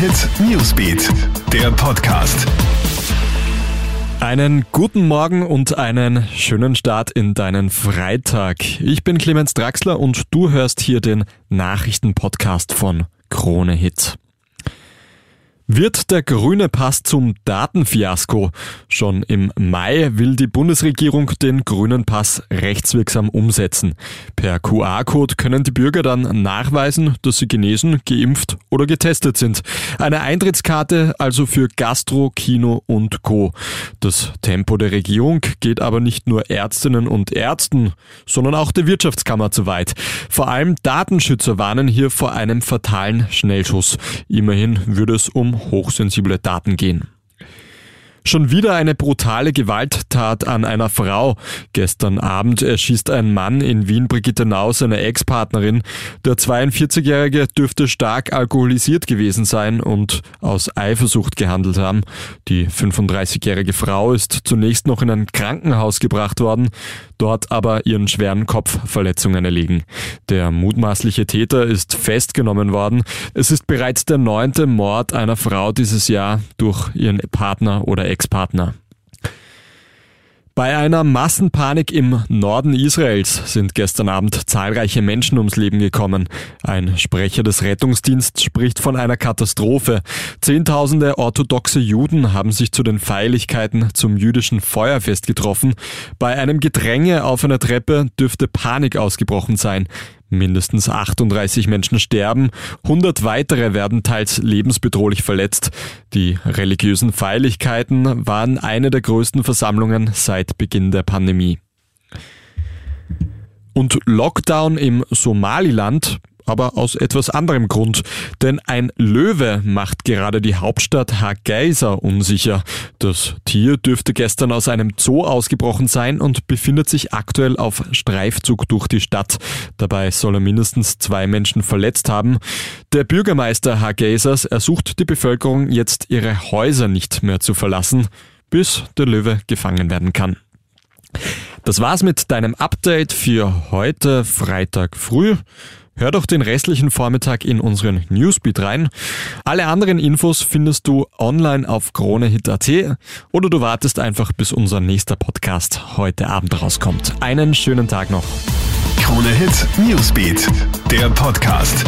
Hit Newsbeat, der Podcast. Einen guten Morgen und einen schönen Start in deinen Freitag. Ich bin Clemens Draxler und du hörst hier den Nachrichtenpodcast von Krone Hit. Wird der grüne Pass zum Datenfiasko? Schon im Mai will die Bundesregierung den grünen Pass rechtswirksam umsetzen. Per QR-Code können die Bürger dann nachweisen, dass sie genesen, geimpft oder getestet sind. Eine Eintrittskarte also für Gastro, Kino und Co. Das Tempo der Regierung geht aber nicht nur Ärztinnen und Ärzten, sondern auch der Wirtschaftskammer zu weit. Vor allem Datenschützer warnen hier vor einem fatalen Schnellschuss. Immerhin würde es um hochsensible Daten gehen. Schon wieder eine brutale Gewalttat an einer Frau. Gestern Abend erschießt ein Mann in Wien-Brigittenau seine Ex-Partnerin. Der 42-Jährige dürfte stark alkoholisiert gewesen sein und aus Eifersucht gehandelt haben. Die 35-jährige Frau ist zunächst noch in ein Krankenhaus gebracht worden, dort aber ihren schweren Kopfverletzungen erlegen. Der mutmaßliche Täter ist festgenommen worden. Es ist bereits der neunte Mord einer Frau dieses Jahr durch ihren Partner oder Ex-Partner. Bei einer Massenpanik im Norden Israels sind gestern Abend zahlreiche Menschen ums Leben gekommen. Ein Sprecher des Rettungsdienstes spricht von einer Katastrophe. Zehntausende orthodoxe Juden haben sich zu den Feierlichkeiten zum jüdischen Feuerfest getroffen. Bei einem Gedränge auf einer Treppe dürfte Panik ausgebrochen sein. Mindestens 38 Menschen sterben, 100 weitere werden teils lebensbedrohlich verletzt. Die religiösen Feierlichkeiten waren eine der größten Versammlungen seit Beginn der Pandemie. Und Lockdown im Somaliland aber aus etwas anderem Grund. Denn ein Löwe macht gerade die Hauptstadt Hargeisa unsicher. Das Tier dürfte gestern aus einem Zoo ausgebrochen sein und befindet sich aktuell auf Streifzug durch die Stadt. Dabei soll er mindestens zwei Menschen verletzt haben. Der Bürgermeister Hargeisas ersucht die Bevölkerung jetzt ihre Häuser nicht mehr zu verlassen, bis der Löwe gefangen werden kann. Das war's mit deinem Update für heute Freitag früh. Hör doch den restlichen Vormittag in unseren Newsbeat rein. Alle anderen Infos findest du online auf kronehit.at oder du wartest einfach, bis unser nächster Podcast heute Abend rauskommt. Einen schönen Tag noch. Krone Hit Newsbeat, der Podcast.